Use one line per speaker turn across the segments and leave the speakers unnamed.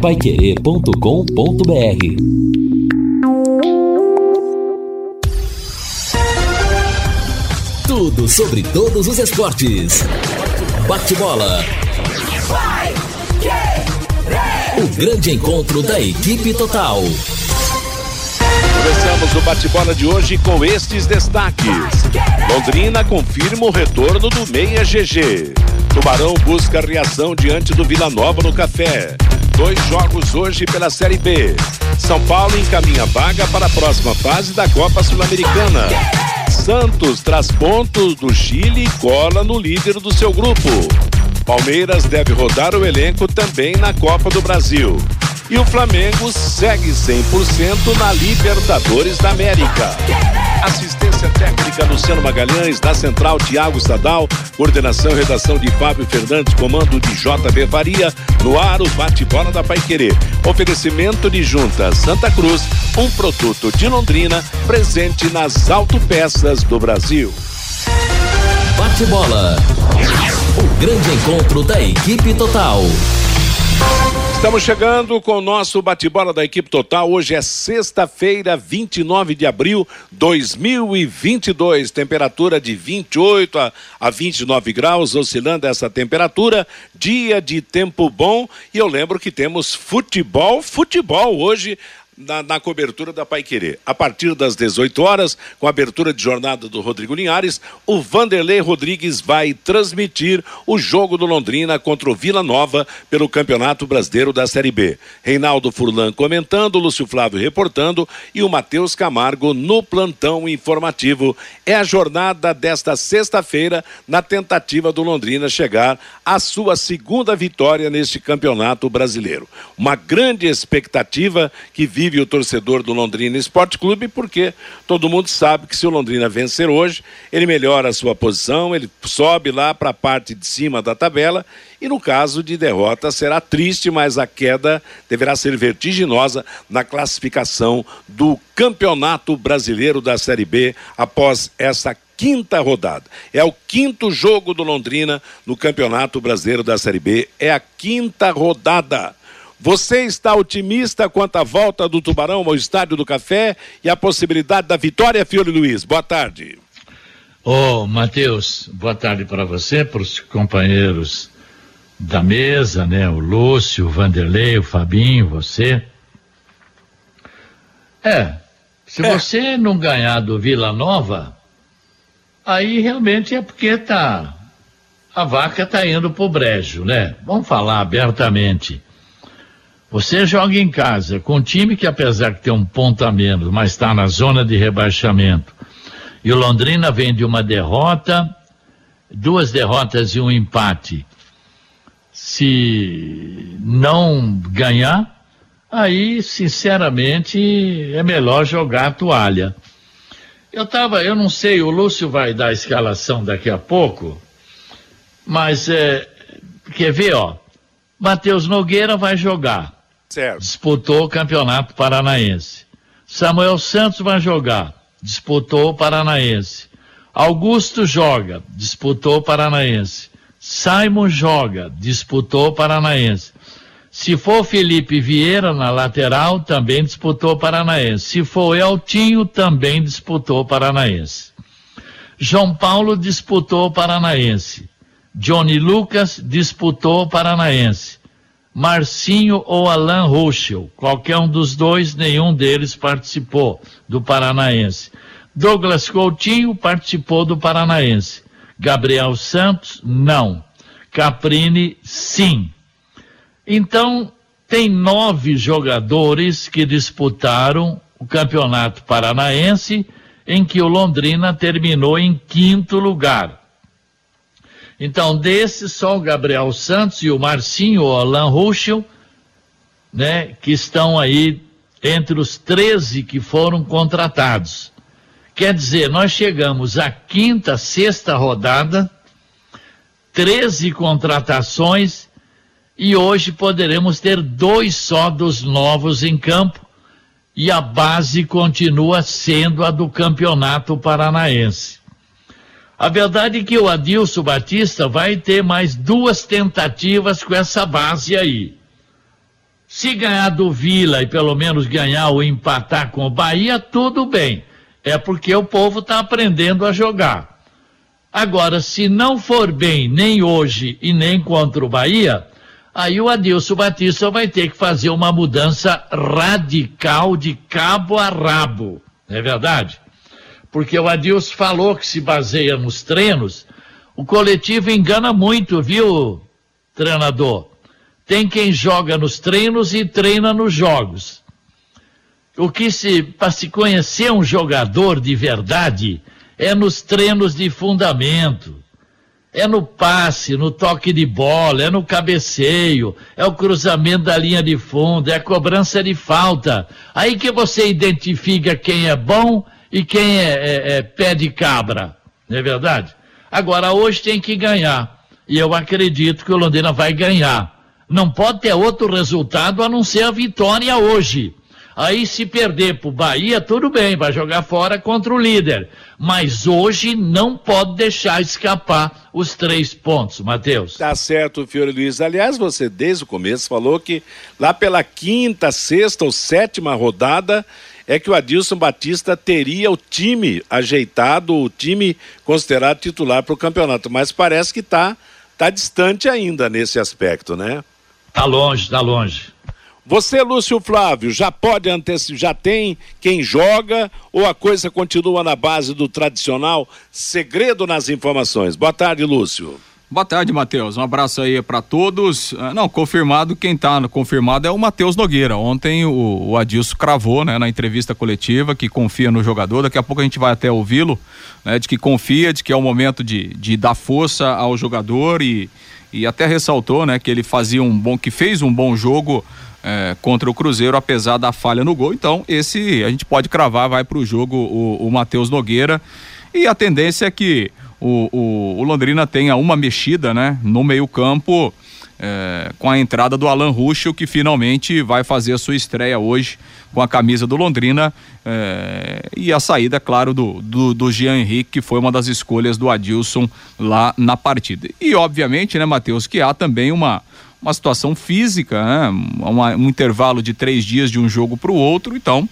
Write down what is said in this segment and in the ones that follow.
paiquerê.com.br Tudo sobre todos os esportes. Bate-bola. O grande encontro da equipe total.
Começamos o bate-bola de hoje com estes destaques. Londrina confirma o retorno do Meia GG. Tubarão busca reação diante do Vila Nova no Café. Dois jogos hoje pela Série B. São Paulo encaminha vaga para a próxima fase da Copa Sul-Americana. Santos traz pontos do Chile e cola no líder do seu grupo. Palmeiras deve rodar o elenco também na Copa do Brasil. E o Flamengo segue 100% na Libertadores da América. Assistência técnica Luciano Magalhães, na central Tiago Sadal, coordenação e redação de Fábio Fernandes, comando de JB Faria, no ar o bate-bola da Paiquerê. Oferecimento de Junta Santa Cruz, um produto de Londrina, presente nas autopeças do Brasil.
Bate-bola. O grande encontro da equipe total.
Estamos chegando com o nosso bate-bola da equipe total. Hoje é sexta-feira, 29 de abril de 2022. Temperatura de 28 a, a 29 graus, oscilando essa temperatura. Dia de tempo bom. E eu lembro que temos futebol, futebol hoje na, na, cobertura da Pai Querer. A partir das 18 horas, com a abertura de jornada do Rodrigo Linhares, o Vanderlei Rodrigues vai transmitir o jogo do Londrina contra o Vila Nova pelo Campeonato Brasileiro da Série B. Reinaldo Furlan comentando, Lúcio Flávio reportando e o Matheus Camargo no plantão informativo. É a jornada desta sexta-feira na tentativa do Londrina chegar à sua segunda vitória neste Campeonato Brasileiro. Uma grande expectativa que vive vive o torcedor do Londrina Esporte Clube, porque todo mundo sabe que se o Londrina vencer hoje, ele melhora a sua posição, ele sobe lá para a parte de cima da tabela, e no caso de derrota será triste, mas a queda deverá ser vertiginosa na classificação do Campeonato Brasileiro da Série B após essa quinta rodada. É o quinto jogo do Londrina no Campeonato Brasileiro da Série B. É a quinta rodada. Você está otimista quanto à volta do Tubarão ao Estádio do Café e a possibilidade da vitória, Fiore Luiz? Boa tarde.
Ô, oh, Matheus, boa tarde para você, para os companheiros da mesa, né? O Lúcio, o Vanderlei, o Fabinho, você. É, se é. você não ganhar do Vila Nova, aí realmente é porque tá a vaca tá indo pro brejo, né? Vamos falar abertamente. Você joga em casa com um time que, apesar de ter um ponto a menos, mas está na zona de rebaixamento. E o Londrina vem de uma derrota, duas derrotas e um empate. Se não ganhar, aí, sinceramente, é melhor jogar a toalha. Eu tava, eu não sei, o Lúcio vai dar a escalação daqui a pouco, mas é, quer ver, ó, Matheus Nogueira vai jogar.
Certo.
Disputou o Campeonato Paranaense. Samuel Santos vai jogar. Disputou o Paranaense. Augusto joga. Disputou o Paranaense. Simon joga. Disputou o Paranaense. Se for Felipe Vieira na lateral, também disputou o Paranaense. Se for Eltinho, também disputou o Paranaense. João Paulo disputou o Paranaense. Johnny Lucas disputou o Paranaense. Marcinho ou Alain Ruschel. Qualquer um dos dois, nenhum deles participou do Paranaense. Douglas Coutinho participou do Paranaense. Gabriel Santos, não. Caprini, sim. Então, tem nove jogadores que disputaram o Campeonato Paranaense, em que o Londrina terminou em quinto lugar. Então, desses, só o Gabriel Santos e o Marcinho, o Alan Ruschel, né, que estão aí entre os 13 que foram contratados. Quer dizer, nós chegamos à quinta, sexta rodada, 13 contratações, e hoje poderemos ter dois só dos novos em campo, e a base continua sendo a do Campeonato Paranaense. A verdade é que o Adilson Batista vai ter mais duas tentativas com essa base aí. Se ganhar do Vila e pelo menos ganhar ou empatar com o Bahia, tudo bem. É porque o povo está aprendendo a jogar. Agora, se não for bem nem hoje e nem contra o Bahia, aí o Adilson Batista vai ter que fazer uma mudança radical de cabo a rabo. Não é verdade? Porque o Adilson falou que se baseia nos treinos. O coletivo engana muito, viu, treinador? Tem quem joga nos treinos e treina nos jogos. O que se, para se conhecer um jogador de verdade, é nos treinos de fundamento, é no passe, no toque de bola, é no cabeceio, é o cruzamento da linha de fundo, é a cobrança de falta. Aí que você identifica quem é bom e quem é, é, é pé de cabra, não é verdade? Agora, hoje tem que ganhar. E eu acredito que o Londrina vai ganhar. Não pode ter outro resultado a não ser a vitória hoje. Aí se perder para o Bahia, tudo bem, vai jogar fora contra o líder. Mas hoje não pode deixar escapar os três pontos, Matheus.
Tá certo, Fiore Luiz. Aliás, você desde o começo falou que lá pela quinta, sexta ou sétima rodada é que o Adilson Batista teria o time ajeitado, o time considerado titular para o campeonato. Mas parece que está tá distante ainda nesse aspecto, né?
Tá longe, tá longe.
Você, Lúcio Flávio, já pode antecipar, já tem quem joga ou a coisa continua na base do tradicional segredo nas informações? Boa tarde, Lúcio.
Boa tarde, Matheus. Um abraço aí para todos. Ah, não, confirmado, quem tá confirmado é o Matheus Nogueira. Ontem o, o Adilson cravou, né, na entrevista coletiva que confia no jogador. Daqui a pouco a gente vai até ouvi-lo, né, de que confia, de que é o momento de, de dar força ao jogador e, e até ressaltou, né, que ele fazia um bom, que fez um bom jogo é, contra o Cruzeiro, apesar da falha no gol. Então, esse a gente pode cravar, vai para o jogo o, Matheus Nogueira. E a tendência é que o, o, o Londrina tenha uma mexida né, no meio-campo. É, com a entrada do Alan Ruschel, que finalmente vai fazer a sua estreia hoje com a camisa do Londrina é, e a saída, claro, do, do, do Jean Henrique, que foi uma das escolhas do Adilson lá na partida. E, obviamente, né, Matheus, que há também uma, uma situação física, né? Um intervalo de três dias de um jogo para o outro, então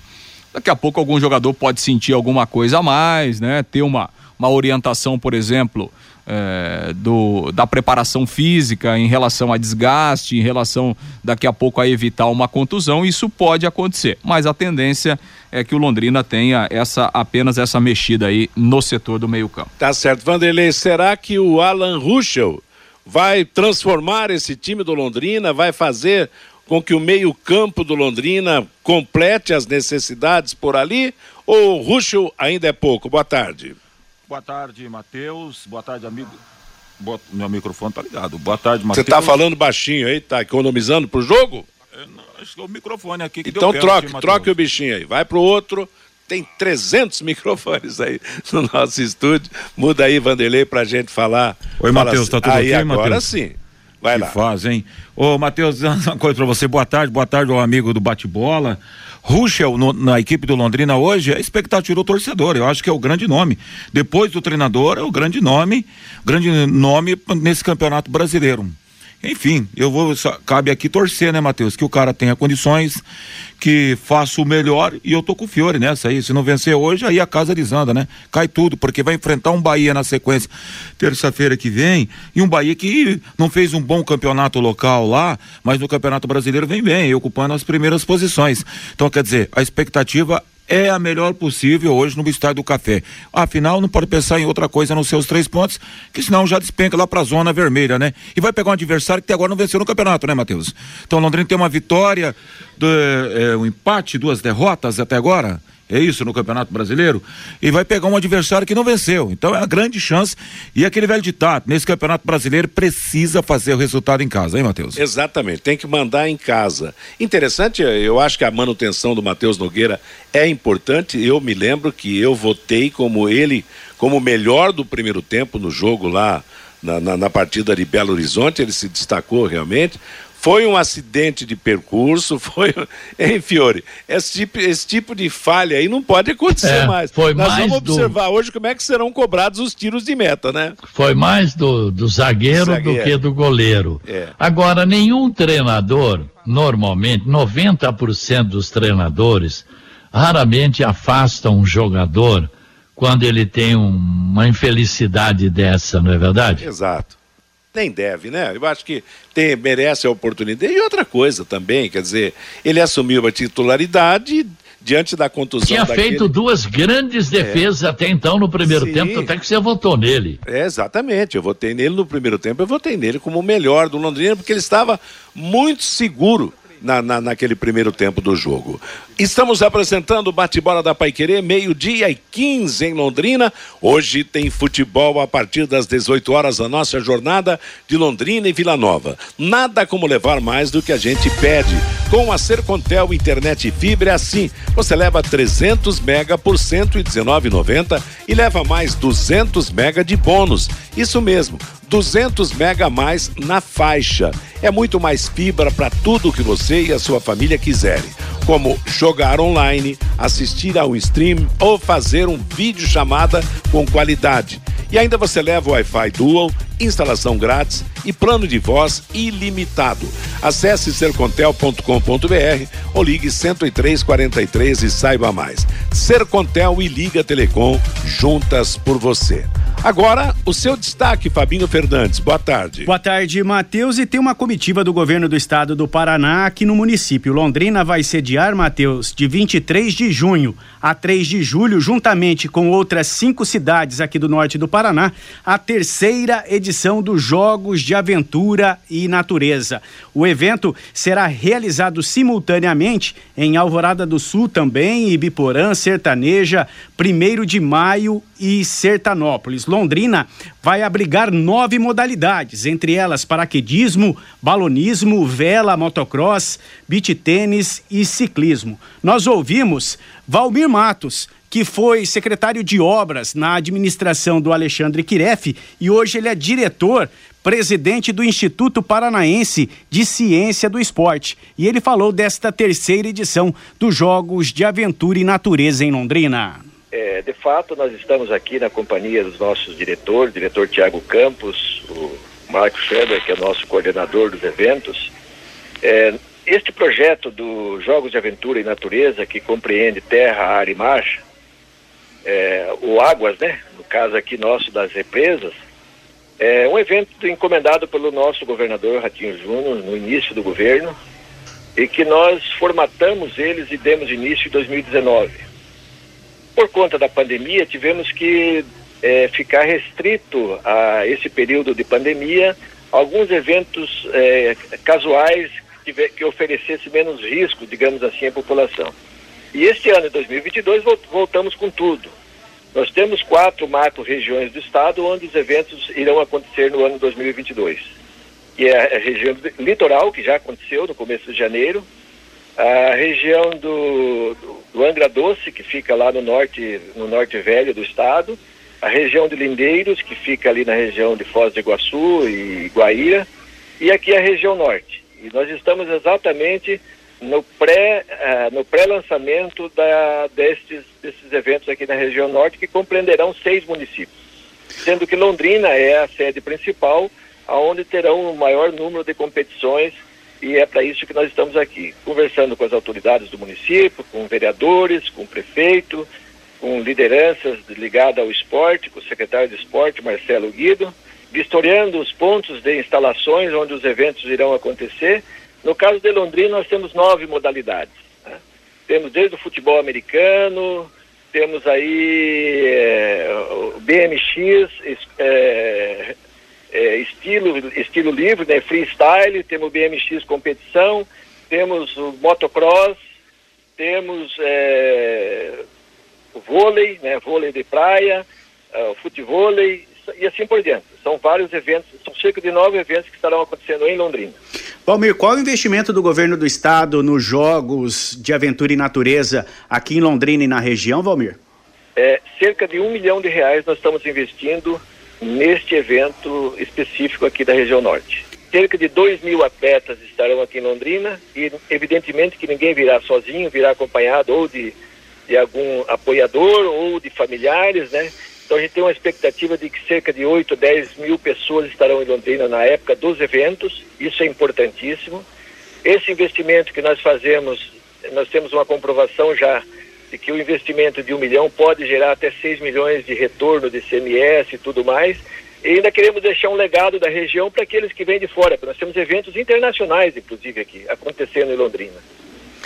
daqui a pouco algum jogador pode sentir alguma coisa a mais, né? Ter uma, uma orientação, por exemplo, é, do, da preparação física em relação a desgaste, em relação daqui a pouco a evitar uma contusão, isso pode acontecer. Mas a tendência é que o Londrina tenha essa apenas essa mexida aí no setor do meio-campo.
Tá certo, Vanderlei. Será que o Alan Ruschel vai transformar esse time do Londrina, vai fazer com que o meio-campo do Londrina complete as necessidades por ali? Ou o Ruschel ainda é pouco? Boa tarde.
Boa tarde, Matheus. Boa tarde, amigo. Boa... Meu microfone tá ligado. Boa tarde,
Matheus. Você tá falando baixinho aí? Tá economizando pro jogo?
É, não, acho que é o microfone aqui que
Então troque, troque o bichinho aí. Vai pro outro tem 300 microfones aí no nosso estúdio. Muda aí, Vanderlei, pra gente falar.
Oi, Matheus, tá tudo
aí,
ok,
agora Mateus? sim. Vai
que
lá.
faz, hein? Ô, Matheus, uma coisa pra você. Boa tarde, boa tarde ao amigo do bate-bola. Ruschel no, na equipe do Londrina hoje é expectativa do torcedor. Eu acho que é o grande nome. Depois do treinador, é o grande nome, grande nome nesse campeonato brasileiro. Enfim, eu vou. Cabe aqui torcer, né, Matheus? Que o cara tenha condições, que faça o melhor e eu tô com o Fiore nessa aí. Se não vencer hoje, aí a casa desanda, né? Cai tudo, porque vai enfrentar um Bahia na sequência terça-feira que vem e um Bahia que não fez um bom campeonato local lá, mas no Campeonato Brasileiro vem bem, ocupando as primeiras posições. Então, quer dizer, a expectativa é a melhor possível hoje no Estádio do Café. Afinal, não pode pensar em outra coisa nos seus três pontos, que senão já despenca lá para a zona vermelha, né? E vai pegar um adversário que até agora não venceu no campeonato, né, Matheus? Então, Londrina tem uma vitória, do, é, um empate, duas derrotas até agora é isso no Campeonato Brasileiro, e vai pegar um adversário que não venceu. Então é a grande chance. E aquele velho ditado, nesse Campeonato Brasileiro precisa fazer o resultado em casa, hein, Matheus?
Exatamente, tem que mandar em casa. Interessante, eu acho que a manutenção do Matheus Nogueira é importante. Eu me lembro que eu votei como ele, como melhor do primeiro tempo no jogo lá. Na, na, na partida de Belo Horizonte, ele se destacou realmente. Foi um acidente de percurso, foi. Hein, Fiore? Esse tipo, esse tipo de falha aí não pode acontecer
é,
mais.
Foi
Nós
mais
vamos observar
do...
hoje como é que serão cobrados os tiros de meta, né?
Foi mais do, do zagueiro, zagueiro. do que do goleiro. É. Agora, nenhum treinador, normalmente, 90% dos treinadores raramente afastam um jogador quando ele tem um, uma infelicidade dessa, não é verdade?
Exato. Nem deve, né? Eu acho que tem, merece a oportunidade. E outra coisa também, quer dizer, ele assumiu a titularidade diante da contusão.
Tinha daquele... feito duas grandes é. defesas é. até então no primeiro Sim. tempo, até que você votou nele.
É, exatamente, eu votei nele no primeiro tempo, eu votei nele como o melhor do Londrina, porque ele estava muito seguro na, na, naquele primeiro tempo do jogo. Estamos apresentando o bate-bola da Paiquerê, meio-dia e 15 em Londrina. Hoje tem futebol a partir das 18 horas, a nossa jornada de Londrina e Vila Nova. Nada como levar mais do que a gente pede. Com a Sercontel Internet Fibra é assim. Você leva 300 mega por 119,90 e leva mais 200 mega de bônus. Isso mesmo, 200 mega a mais na faixa. É muito mais fibra para tudo que você e a sua família quiserem, como jogar online, assistir ao stream ou fazer um vídeo chamada com qualidade. E ainda você leva o Wi-Fi Dual, instalação grátis e plano de voz ilimitado. Acesse sercontel.com.br ou ligue 10343 e saiba mais. Sercontel e Liga Telecom juntas por você. Agora, o seu destaque, Fabinho Fernandes. Boa tarde.
Boa tarde, Matheus. E tem uma comitiva do governo do estado do Paraná aqui no município. Londrina vai sediar, Matheus, de 23 de junho a 3 de julho, juntamente com outras cinco cidades aqui do norte do Paraná, a terceira edição dos Jogos de Aventura e Natureza. O evento será realizado simultaneamente em Alvorada do Sul também, Ibiporã, Sertaneja, 1 de maio e Sertanópolis. Londrina vai abrigar nove modalidades, entre elas paraquedismo, balonismo, vela, motocross, beach tênis e ciclismo. Nós ouvimos Valmir Matos, que foi secretário de obras na administração do Alexandre Kiref e hoje ele é diretor, presidente do Instituto Paranaense de Ciência do Esporte. E ele falou desta terceira edição dos Jogos de Aventura e Natureza em Londrina.
É, de fato, nós estamos aqui na companhia dos nossos diretores, diretor Tiago Campos, o Marco Schroeder, que é nosso coordenador dos eventos. É, este projeto do Jogos de Aventura e Natureza, que compreende terra, ar e mar, é, o Águas, né? No caso aqui nosso das represas, é um evento encomendado pelo nosso governador Ratinho Júnior no início do governo e que nós formatamos eles e demos início em 2019 por conta da pandemia, tivemos que é, ficar restrito a esse período de pandemia alguns eventos é, casuais que, que oferecesse menos risco, digamos assim, à população. E este ano, 2022, voltamos com tudo. Nós temos quatro macro-regiões do estado onde os eventos irão acontecer no ano 2022. Que é a região litoral, que já aconteceu no começo de janeiro, a região do, do, Angra Doce, que fica lá no norte, no norte velho do estado, a região de Lindeiros, que fica ali na região de Foz do Iguaçu e Guaíra, e aqui a região norte. E nós estamos exatamente no pré uh, no pré-lançamento da, destes, desses eventos aqui na região norte, que compreenderão seis municípios, sendo que Londrina é a sede principal, aonde terão o maior número de competições e é para isso que nós estamos aqui, conversando com as autoridades do município, com vereadores, com prefeito, com lideranças ligadas ao esporte, com o secretário de esporte, Marcelo Guido, vistoriando os pontos de instalações onde os eventos irão acontecer. No caso de Londrina, nós temos nove modalidades. Né? Temos desde o futebol americano, temos aí é, o BMX, é, é, estilo, estilo livre, né, freestyle, temos o BMX competição, temos o motocross, temos é, o vôlei, né, vôlei de praia, uh, futevôlei e assim por diante. São vários eventos, são cerca de nove eventos que estarão acontecendo em Londrina.
Valmir, qual o investimento do governo do estado nos jogos de aventura e natureza aqui em Londrina e na região, Valmir?
É, cerca de um milhão de reais nós estamos investindo neste evento específico aqui da região norte. Cerca de 2 mil atletas estarão aqui em Londrina e, evidentemente, que ninguém virá sozinho, virá acompanhado ou de, de algum apoiador ou de familiares, né? Então a gente tem uma expectativa de que cerca de 8, 10 mil pessoas estarão em Londrina na época dos eventos, isso é importantíssimo. Esse investimento que nós fazemos, nós temos uma comprovação já de que o investimento de um milhão pode gerar até 6 milhões de retorno de CMS e tudo mais. E ainda queremos deixar um legado da região para aqueles que vêm de fora, porque nós temos eventos internacionais, inclusive, aqui, acontecendo em Londrina.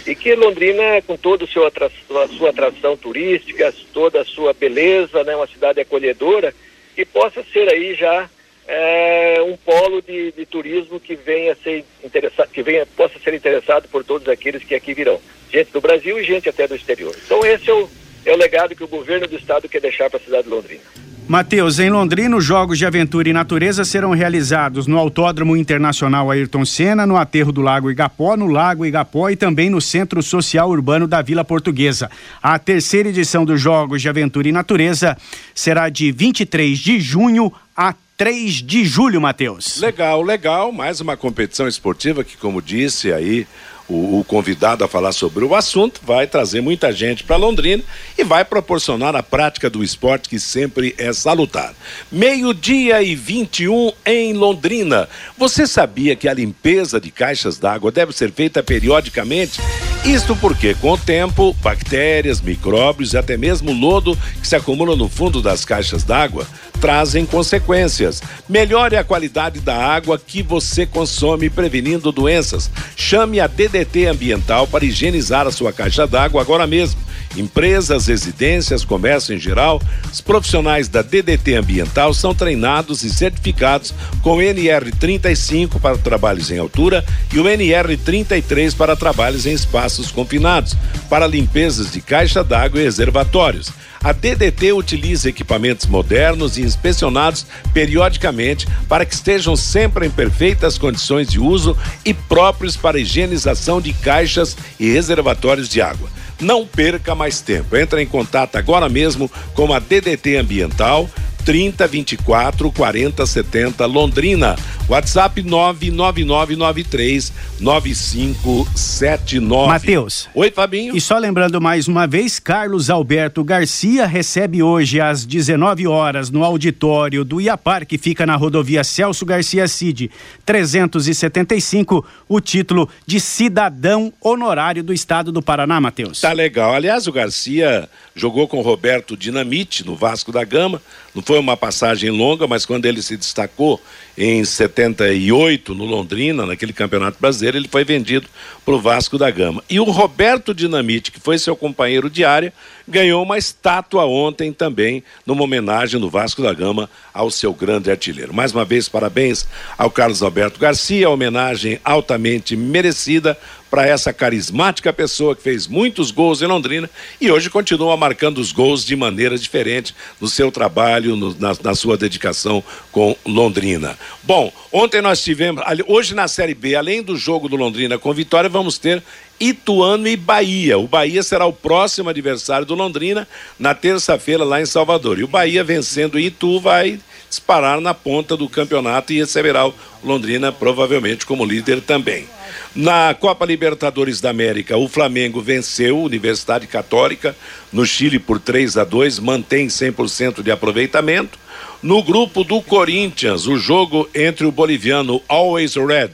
E que Londrina, com toda a sua atração, a sua atração turística, toda a sua beleza, né, uma cidade acolhedora, que possa ser aí já é, um polo de, de, turismo que venha ser interessado, que venha, possa ser interessado por todos aqueles que aqui virão, gente do Brasil e gente até do exterior. Então esse é o, é o legado que o governo do estado quer deixar para a cidade de Londrina.
Matheus, em Londrina, os Jogos de Aventura e Natureza serão realizados no Autódromo Internacional Ayrton Senna, no Aterro do Lago Igapó, no Lago Igapó e também no Centro Social Urbano da Vila Portuguesa. A terceira edição dos Jogos de Aventura e Natureza será de 23 de junho a 3 de julho, Matheus.
Legal, legal. Mais uma competição esportiva que, como disse aí o, o, convidado a falar sobre o assunto, vai trazer muita gente para Londrina e vai proporcionar a prática do esporte que sempre é salutar. Meio-dia e 21 em Londrina. Você sabia que a limpeza de caixas d'água deve ser feita periodicamente? Isto porque, com o tempo, bactérias, micróbios e até mesmo lodo que se acumulam no fundo das caixas d'água trazem consequências. Melhore a qualidade da água que você consome, prevenindo doenças. Chame a DDT Ambiental para higienizar a sua caixa d'água agora mesmo. Empresas, residências, comércio em geral, os profissionais da DDT Ambiental são treinados e certificados com NR35 para trabalhos em altura e o NR33 para trabalhos em espaços confinados, para limpezas de caixa d'água e reservatórios. A DDT utiliza equipamentos modernos e inspecionados periodicamente para que estejam sempre em perfeitas condições de uso e próprios para higienização de caixas e reservatórios de água. Não perca mais tempo. Entre em contato agora mesmo com a DDT Ambiental 30 24 40 70 Londrina. WhatsApp 99993 9579.
Matheus.
Oi, Fabinho.
E só lembrando mais uma vez, Carlos Alberto Garcia recebe hoje às 19 horas no auditório do Iapar, que fica na rodovia Celso Garcia Cid, 375, o título de cidadão honorário do estado do Paraná, Matheus.
Tá legal. Aliás, o Garcia jogou com o Roberto Dinamite no Vasco da Gama. Não foi uma passagem longa, mas quando ele se destacou em 78 no Londrina, naquele Campeonato Brasileiro, ele foi vendido para o Vasco da Gama. E o Roberto Dinamite, que foi seu companheiro de área, ganhou uma estátua ontem também, numa homenagem no Vasco da Gama ao seu grande artilheiro. Mais uma vez, parabéns ao Carlos Alberto Garcia, homenagem altamente merecida para essa carismática pessoa que fez muitos gols em Londrina e hoje continua marcando os gols de maneira diferente no seu trabalho, no, na, na, sua dedicação com Londrina. Bom, ontem nós tivemos, hoje na Série B, além do jogo do Londrina com vitória, vamos ter Ituano e Bahia. O Bahia será o próximo adversário do Londrina na terça-feira lá em Salvador. E o Bahia vencendo o Itu vai disparar na ponta do campeonato e receberá o Londrina provavelmente como líder também. Na Copa Libertadores da América, o Flamengo venceu a Universidade Católica no Chile por 3 a 2, mantém 100% de aproveitamento. No grupo do Corinthians, o jogo entre o boliviano Always Red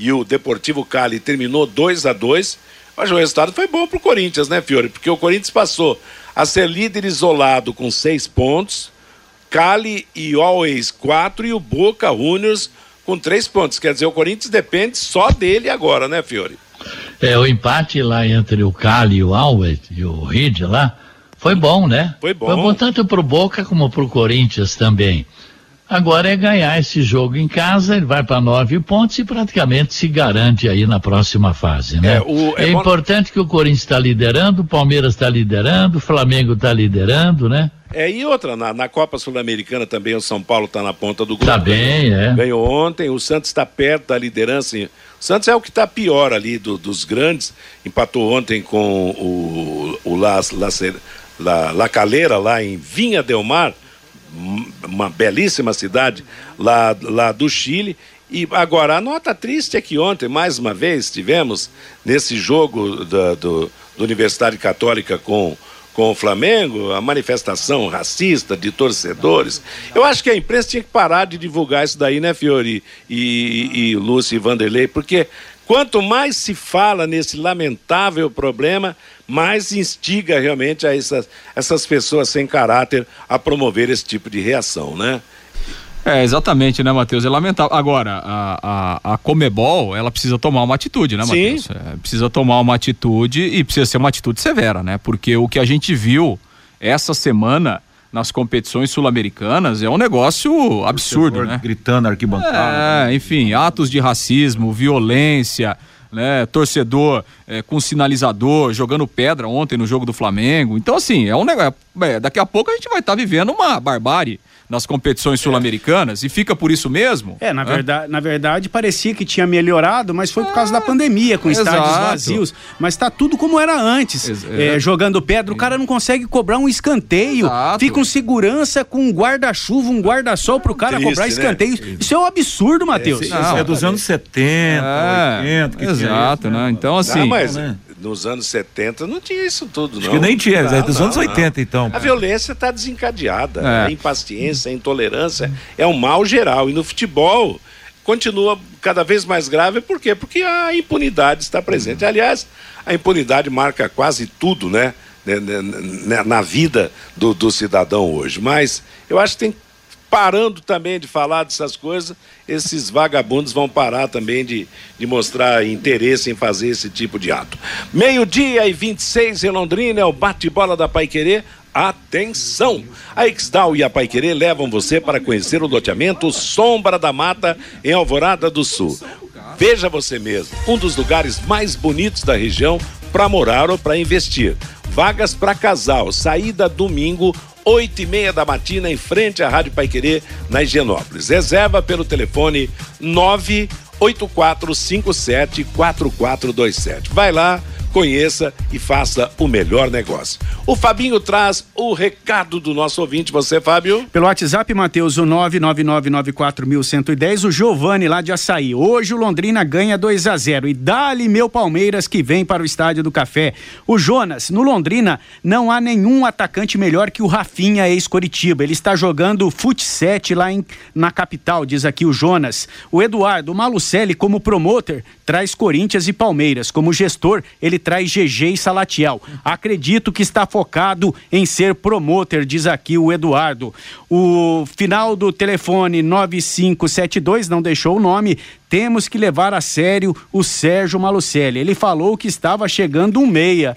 e o Deportivo Cali terminou 2 a 2, mas o resultado foi bom para o Corinthians, né, Fiore? Porque o Corinthians passou a ser líder isolado com seis pontos, Cali e Always quatro e o Boca Juniors com três pontos. Quer dizer, o Corinthians depende só dele agora, né, Fiore?
É, o empate lá entre o Cali e o Always e o Reed lá foi bom, né?
Foi bom.
Foi bom tanto pro Boca como pro Corinthians também. Agora é ganhar esse jogo em casa, ele vai para nove pontos e praticamente se garante aí na próxima fase, né? É, o, é, é importante que o Corinthians está liderando, o Palmeiras está liderando, o Flamengo está liderando, né?
É, e outra, na, na Copa Sul-Americana também o São Paulo está na ponta do grupo.
Tá bem, é.
Ganhou ontem, o Santos está perto da liderança. O Santos é o que está pior ali do, dos grandes. Empatou ontem com o, o Las, Las, La, La Calera, lá em Vinha Del Mar, uma belíssima cidade lá, lá do Chile. E agora, a nota triste é que ontem, mais uma vez, tivemos nesse jogo da, do, do Universidade Católica com com o Flamengo, a manifestação racista de torcedores. Eu acho que a imprensa tinha que parar de divulgar isso daí, né, Fiori e, e Lúcio e Vanderlei, porque quanto mais se fala nesse lamentável problema, mais instiga realmente a essas, essas pessoas sem caráter a promover esse tipo de reação, né?
É, exatamente, né, Matheus? É lamentável. Agora, a, a, a Comebol, ela precisa tomar uma atitude, né, Matheus? É, precisa tomar uma atitude e precisa ser uma atitude severa, né? Porque o que a gente viu essa semana nas competições sul-americanas é um negócio absurdo, né?
Gritando arquibancada.
É, enfim, atos de racismo, violência, né? Torcedor é, com sinalizador, jogando pedra ontem no jogo do Flamengo. Então, assim, é um negócio. É, daqui a pouco a gente vai estar tá vivendo uma barbárie nas competições sul-americanas e fica por isso mesmo?
É, na, verdade, na verdade parecia que tinha melhorado, mas foi por causa da pandemia, com Exato. estádios vazios. Mas tá tudo como era antes. É, jogando pedra, o cara não consegue cobrar um escanteio. Exato. Fica um segurança com um guarda-chuva, um guarda-sol pro cara Triste, cobrar né? escanteio. Né? Isso é um absurdo, Matheus.
É, é dos anos 70, é, 80.
Exato, é isso, né? Então, assim. Não,
mas, né? Nos anos 70 não tinha isso tudo, não.
Acho que nem tinha, não, é dos não, anos 80, não. então.
A violência está desencadeada. É. A impaciência, a intolerância é um mal geral. E no futebol continua cada vez mais grave, por quê? Porque a impunidade está presente. Aliás, a impunidade marca quase tudo, né? né, né, né na vida do, do cidadão hoje. Mas eu acho que tem parando também de falar dessas coisas, esses vagabundos vão parar também de, de mostrar interesse em fazer esse tipo de ato. Meio-dia e 26 em Londrina, é o bate-bola da Pai Querer. Atenção! A Exdal e a Pai Querer levam você para conhecer o loteamento Sombra da Mata em Alvorada do Sul. Veja você mesmo, um dos lugares mais bonitos da região para morar ou para investir. Vagas para casal, saída domingo oito e meia da matina, em frente à Rádio Paiquerê, na Higienópolis. Reserva pelo telefone nove oito quatro cinco sete quatro quatro dois sete. Vai lá, conheça e faça o melhor negócio. O Fabinho traz o recado do nosso ouvinte, você, Fábio?
Pelo WhatsApp, Matheus, o 99994110, o Giovanni lá de Açaí. Hoje o Londrina ganha 2 a 0 e dá-lhe meu Palmeiras que vem para o Estádio do Café. O Jonas, no Londrina não há nenhum atacante melhor que o Rafinha ex-Coritiba. Ele está jogando fut 7 lá em, na capital, diz aqui o Jonas. O Eduardo, o Malucelli como promotor, traz Corinthians e Palmeiras. Como gestor, ele traz GG e Salatiel. Acredito que está focado em ser promotor, diz aqui o Eduardo. O final do telefone 9572 não deixou o nome. Temos que levar a sério o Sérgio Malucelli. Ele falou que estava chegando um meia.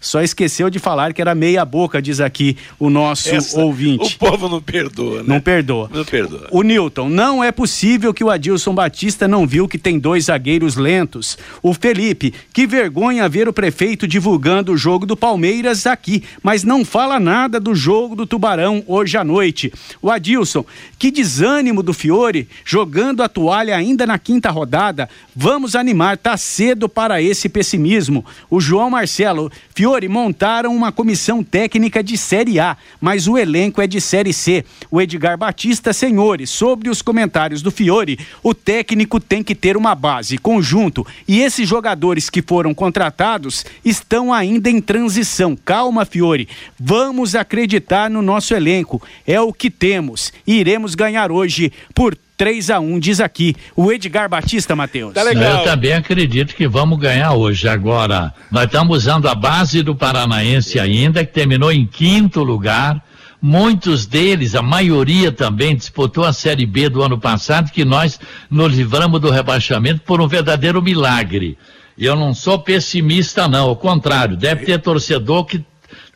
Só esqueceu de falar que era meia boca, diz aqui o nosso Essa, ouvinte.
O povo não perdoa, né?
Não perdoa.
Não perdoa.
O Newton, não é possível que o Adilson Batista não viu que tem dois zagueiros lentos. O Felipe, que vergonha ver o prefeito divulgando o jogo do Palmeiras aqui, mas não fala nada do jogo do Tubarão hoje à noite. O Adilson, que desânimo do Fiore, jogando a toalha ainda na quinta rodada. Vamos animar, tá cedo para esse pessimismo. O João Marcelo, Fiore Fiore montaram uma comissão técnica de Série A, mas o elenco é de Série C. O Edgar Batista, senhores, sobre os comentários do Fiore, o técnico tem que ter uma base, conjunto, e esses jogadores que foram contratados estão ainda em transição. Calma, Fiore, vamos acreditar no nosso elenco. É o que temos. Iremos ganhar hoje por 3 a 1 diz aqui o Edgar Batista, Matheus.
Tá legal. Eu também acredito que vamos ganhar hoje. Agora, nós estamos usando a base do Paranaense ainda, que terminou em quinto lugar. Muitos deles, a maioria também, disputou a Série B do ano passado, que nós nos livramos do rebaixamento por um verdadeiro milagre. E eu não sou pessimista, não. Ao contrário, deve ter torcedor que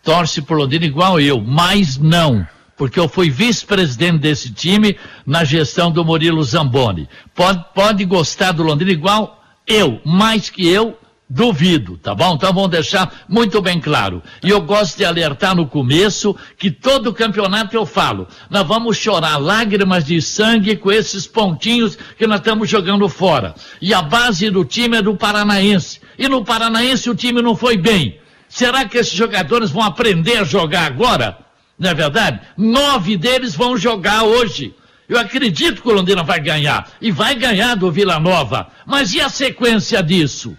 torce por Londrina igual eu, mas não porque eu fui vice-presidente desse time na gestão do Murilo Zamboni. Pode, pode gostar do Londrina igual eu, mais que eu, duvido, tá bom? Então vamos deixar muito bem claro. E eu gosto de alertar no começo que todo campeonato eu falo, nós vamos chorar lágrimas de sangue com esses pontinhos que nós estamos jogando fora. E a base do time é do Paranaense. E no Paranaense o time não foi bem. Será que esses jogadores vão aprender a jogar agora? Não é verdade? Nove deles vão jogar hoje. Eu acredito que o Londrina vai ganhar. E vai ganhar do Vila Nova. Mas e a sequência disso?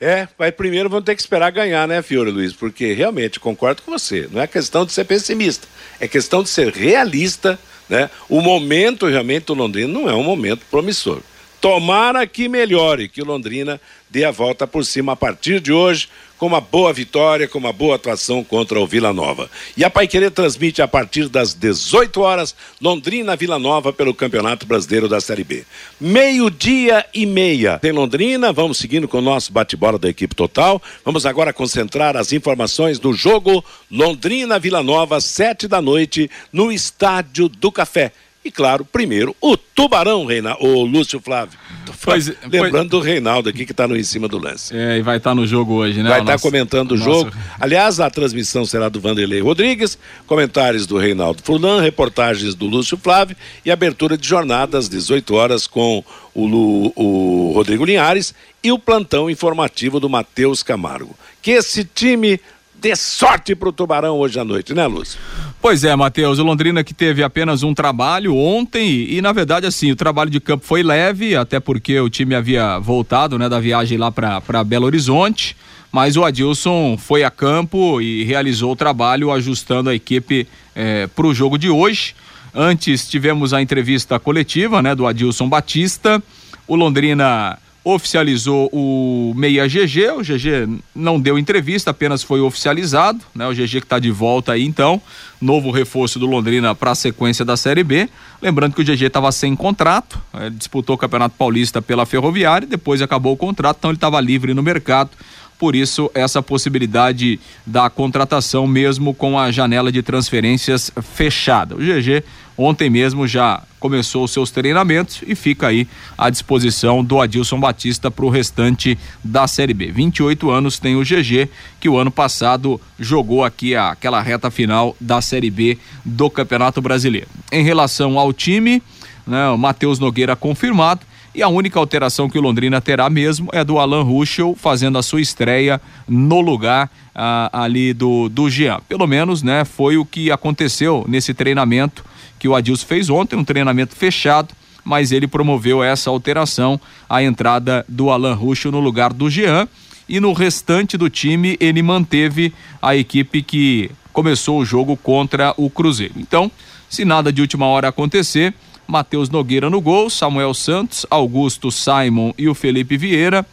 É, vai primeiro vão ter que esperar ganhar, né, Fiore Luiz? Porque realmente concordo com você. Não é questão de ser pessimista, é questão de ser realista, né? O momento realmente do Londrina não é um momento promissor. Tomara que melhore, que o Londrina dê a volta por cima a partir de hoje, com uma boa vitória, com uma boa atuação contra o Vila Nova. E a Paiquerê transmite a partir das 18 horas, Londrina Vila Nova pelo Campeonato Brasileiro da Série B. Meio-dia e meia. Tem Londrina, vamos seguindo com o nosso bate-bola da equipe total. Vamos agora concentrar as informações do jogo Londrina Vila Nova, sete da noite, no Estádio do Café. E claro, primeiro, o Tubarão, Reina, o Lúcio Flávio. Pois, Lembrando pois... do Reinaldo aqui que está no em cima do lance.
É, e vai estar tá no jogo hoje, né?
Vai estar tá comentando o jogo. Nosso... Aliás, a transmissão será do Vanderlei Rodrigues, comentários do Reinaldo Furlan, reportagens do Lúcio Flávio e abertura de jornada às 18 horas com o, Lu, o Rodrigo Linhares e o plantão informativo do Matheus Camargo. Que esse time dê sorte para o Tubarão hoje à noite, né, Lúcio?
Pois é, Matheus, o Londrina que teve apenas um trabalho ontem e, e, na verdade assim, o trabalho de campo foi leve, até porque o time havia voltado, né, da viagem lá para Belo Horizonte, mas o Adilson foi a campo e realizou o trabalho ajustando a equipe eh, para o jogo de hoje. Antes tivemos a entrevista coletiva, né, do Adilson Batista. O Londrina oficializou o meia GG, o GG não deu entrevista, apenas foi oficializado, né? O GG que está de volta aí então, novo reforço do Londrina para a sequência da Série B. Lembrando que o GG estava sem contrato, ele disputou o Campeonato Paulista pela Ferroviária, depois acabou o contrato, então ele estava livre no mercado. Por isso, essa possibilidade da contratação, mesmo com a janela de transferências fechada. O GG ontem mesmo já começou os seus treinamentos e fica aí à disposição do Adilson Batista para o restante da Série B. 28 anos tem o GG, que o ano passado jogou aqui aquela reta final da Série B do Campeonato Brasileiro. Em relação ao time, né, o Matheus Nogueira confirmado. E a única alteração que o Londrina terá mesmo é do Alan Ruschel fazendo a sua estreia no lugar ah, ali do, do Jean. Pelo menos, né, foi o que aconteceu nesse treinamento que o Adilson fez ontem, um treinamento fechado, mas ele promoveu essa alteração, a entrada do Alan Ruxo no lugar do Jean. E no restante do time, ele manteve a equipe que começou o jogo contra o Cruzeiro. Então, se nada de última hora acontecer, Matheus Nogueira no gol, Samuel Santos, Augusto Simon e o Felipe Vieira,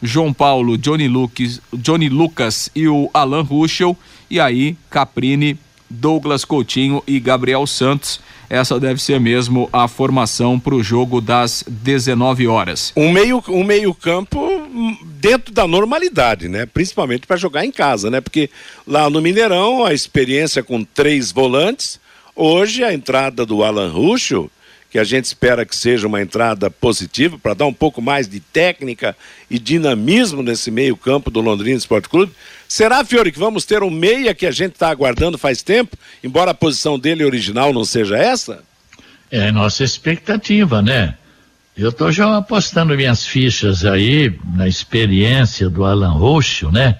João Paulo, Johnny Lucas, Johnny Lucas e o Alan Ruschel, e aí Caprini, Douglas Coutinho e Gabriel Santos. Essa deve ser mesmo a formação para o jogo das 19 horas.
Um meio, um meio campo dentro da normalidade, né? Principalmente para jogar em casa, né? Porque lá no Mineirão a experiência com três volantes, hoje a entrada do Alan Ruschel que a gente espera que seja uma entrada positiva para dar um pouco mais de técnica e dinamismo nesse meio-campo do Londrina Esporte Clube. Será, Fiore, que vamos ter um meia que a gente está aguardando faz tempo, embora a posição dele original não seja essa?
É nossa expectativa, né? Eu estou já apostando minhas fichas aí na experiência do Alan Roxo, né?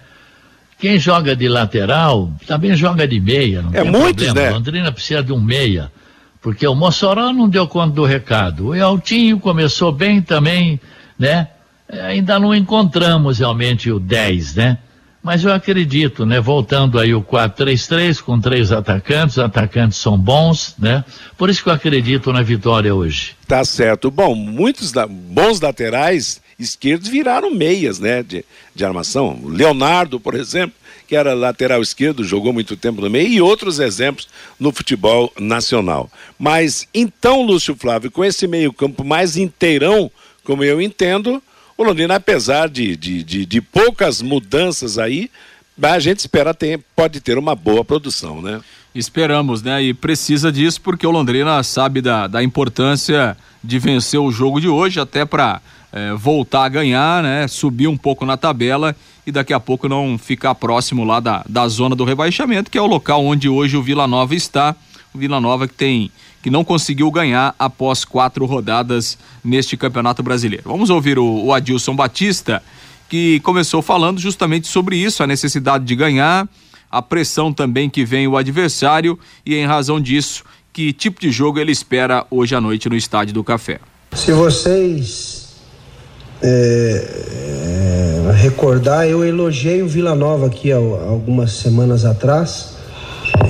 Quem joga de lateral também joga de meia. Não
é muitos,
problema.
né?
Londrina precisa de um meia porque o Mossoró não deu conta do recado. O Eltinho começou bem também, né? Ainda não encontramos realmente o 10, né? Mas eu acredito, né? Voltando aí o 4-3-3 com três atacantes, os atacantes são bons, né? Por isso que eu acredito na vitória hoje.
Tá certo. Bom, muitos da, bons laterais esquerdos viraram meias, né? De, de armação. Leonardo, por exemplo, que era lateral esquerdo, jogou muito tempo no meio, e outros exemplos no futebol nacional. Mas então, Lúcio Flávio, com esse meio-campo mais inteirão, como eu entendo, o Londrina, apesar de, de, de, de poucas mudanças aí, a gente espera ter, pode ter uma boa produção, né?
Esperamos, né? E precisa disso porque o Londrina sabe da, da importância de vencer o jogo de hoje, até para é, voltar a ganhar, né? Subir um pouco na tabela e daqui a pouco não ficar próximo lá da, da zona do rebaixamento, que é o local onde hoje o Vila Nova está. O Vila Nova que tem que não conseguiu ganhar após quatro rodadas neste Campeonato Brasileiro. Vamos ouvir o, o Adilson Batista, que começou falando justamente sobre isso, a necessidade de ganhar, a pressão também que vem o adversário e em razão disso, que tipo de jogo ele espera hoje à noite no Estádio do Café.
Se vocês é, é, recordar, eu elogiei o Vila Nova aqui há, algumas semanas atrás.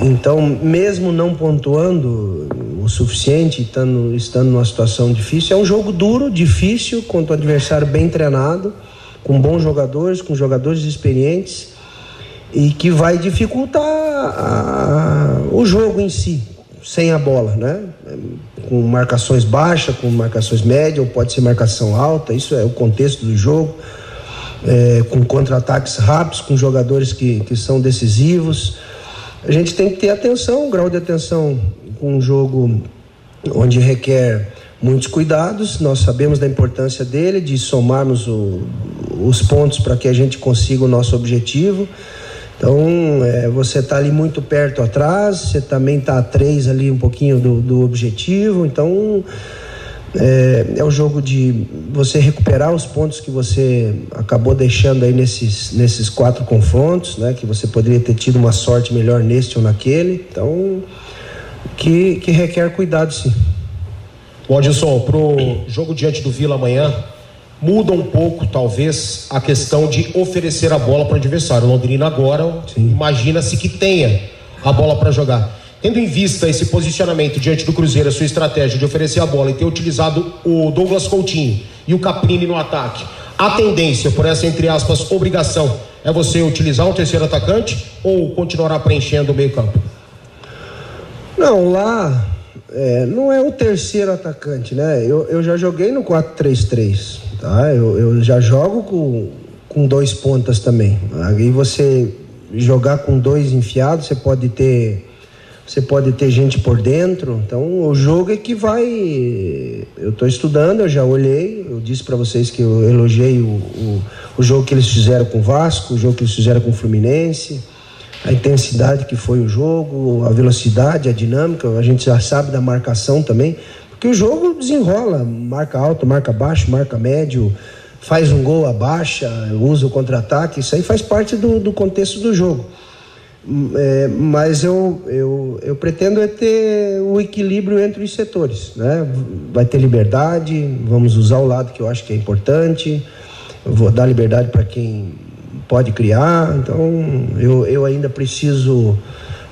Então, mesmo não pontuando, o suficiente, estando, estando numa situação difícil. É um jogo duro, difícil, contra um adversário bem treinado, com bons jogadores, com jogadores experientes e que vai dificultar a, o jogo em si, sem a bola, né? Com marcações baixas, com marcações médias, ou pode ser marcação alta, isso é o contexto do jogo. É, com contra-ataques rápidos, com jogadores que, que são decisivos. A gente tem que ter atenção, um grau de atenção com um jogo onde requer muitos cuidados. Nós sabemos da importância dele, de somarmos o, os pontos para que a gente consiga o nosso objetivo. Então, é, você está ali muito perto atrás, você também está a três ali um pouquinho do, do objetivo. Então, é, é o jogo de você recuperar os pontos que você acabou deixando aí nesses, nesses quatro confrontos, né? Que você poderia ter tido uma sorte melhor neste ou naquele. Então, que, que requer cuidado, sim.
Bom, Adilson, pro jogo diante do Vila amanhã, muda um pouco, talvez, a questão de oferecer a bola para o adversário. Londrina agora, imagina-se que tenha a bola para jogar. Tendo em vista esse posicionamento diante do Cruzeiro, a sua estratégia de oferecer a bola e ter utilizado o Douglas Coutinho e o Caprini no ataque, a tendência por essa, entre aspas, obrigação é você utilizar um terceiro atacante ou continuará preenchendo o meio-campo?
Não, lá é, não é o terceiro atacante, né? Eu, eu já joguei no 4-3-3, tá? Eu, eu já jogo com, com dois pontas também. Aí você jogar com dois enfiados, você pode ter você pode ter gente por dentro. Então, o jogo é que vai. Eu estou estudando, eu já olhei. Eu disse para vocês que eu elogiei o, o, o, jogo que eles fizeram com o Vasco, o jogo que eles fizeram com o Fluminense, a intensidade que foi o jogo, a velocidade, a dinâmica. A gente já sabe da marcação também, porque o jogo desenrola: marca alto, marca baixo, marca médio. Faz um gol, abaixa, usa o contra-ataque, isso aí faz parte do, do contexto do jogo. É, mas eu, eu, eu pretendo é ter o equilíbrio entre os setores, né? Vai ter liberdade, vamos usar o lado que eu acho que é importante, vou dar liberdade para quem pode criar, então eu, eu ainda preciso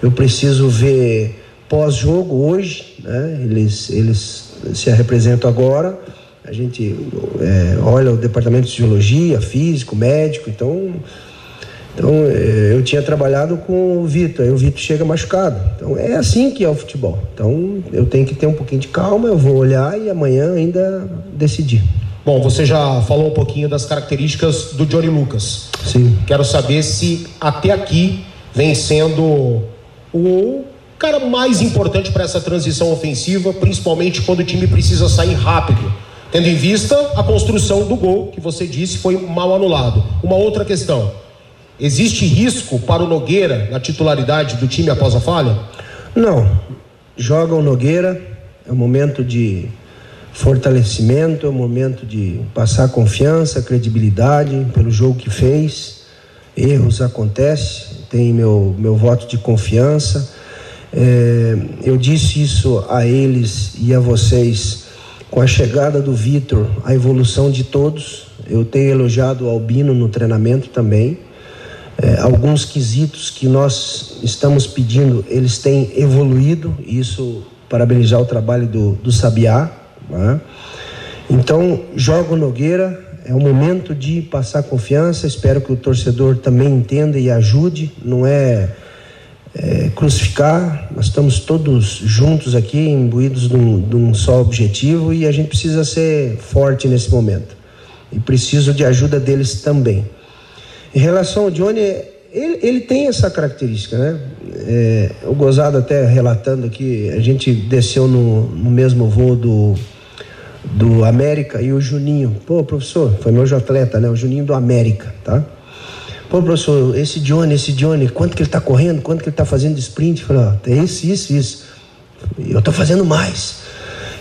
eu preciso ver pós-jogo hoje, né? Eles, eles se representam agora, a gente é, olha o departamento de geologia, físico, médico, então então, eh, eu tinha trabalhado com o Vitor, aí o Vitor chega machucado. Então, é assim que é o futebol. Então, eu tenho que ter um pouquinho de calma, eu vou olhar e amanhã ainda decidir.
Bom, você já falou um pouquinho das características do Johnny Lucas.
Sim.
Quero saber se até aqui vem sendo o cara mais importante para essa transição ofensiva, principalmente quando o time precisa sair rápido. Tendo em vista a construção do gol, que você disse foi mal anulado. Uma outra questão Existe risco para o Nogueira na titularidade do time após a falha?
Não. Joga o Nogueira, é um momento de fortalecimento, é um momento de passar confiança, credibilidade pelo jogo que fez. Erros acontecem, tem meu, meu voto de confiança. É, eu disse isso a eles e a vocês com a chegada do Vitor, a evolução de todos. Eu tenho elogiado o Albino no treinamento também é, alguns quesitos que nós estamos pedindo, eles têm evoluído, isso parabenizar o trabalho do, do Sabiá. Né? Então, joga o Nogueira, é o momento de passar confiança, espero que o torcedor também entenda e ajude, não é, é crucificar, nós estamos todos juntos aqui, imbuídos de um, de um só objetivo e a gente precisa ser forte nesse momento. E preciso de ajuda deles também. Em relação ao Johnny, ele, ele tem essa característica, né? É, o Gozado até relatando aqui, a gente desceu no, no mesmo voo do, do América e o Juninho. Pô, professor, foi meu atleta, né? O Juninho do América, tá? Pô, professor, esse Johnny, esse Johnny, quanto que ele tá correndo, quanto que ele tá fazendo de sprint? Falei, ó, tem isso, isso, isso. Eu tô fazendo mais.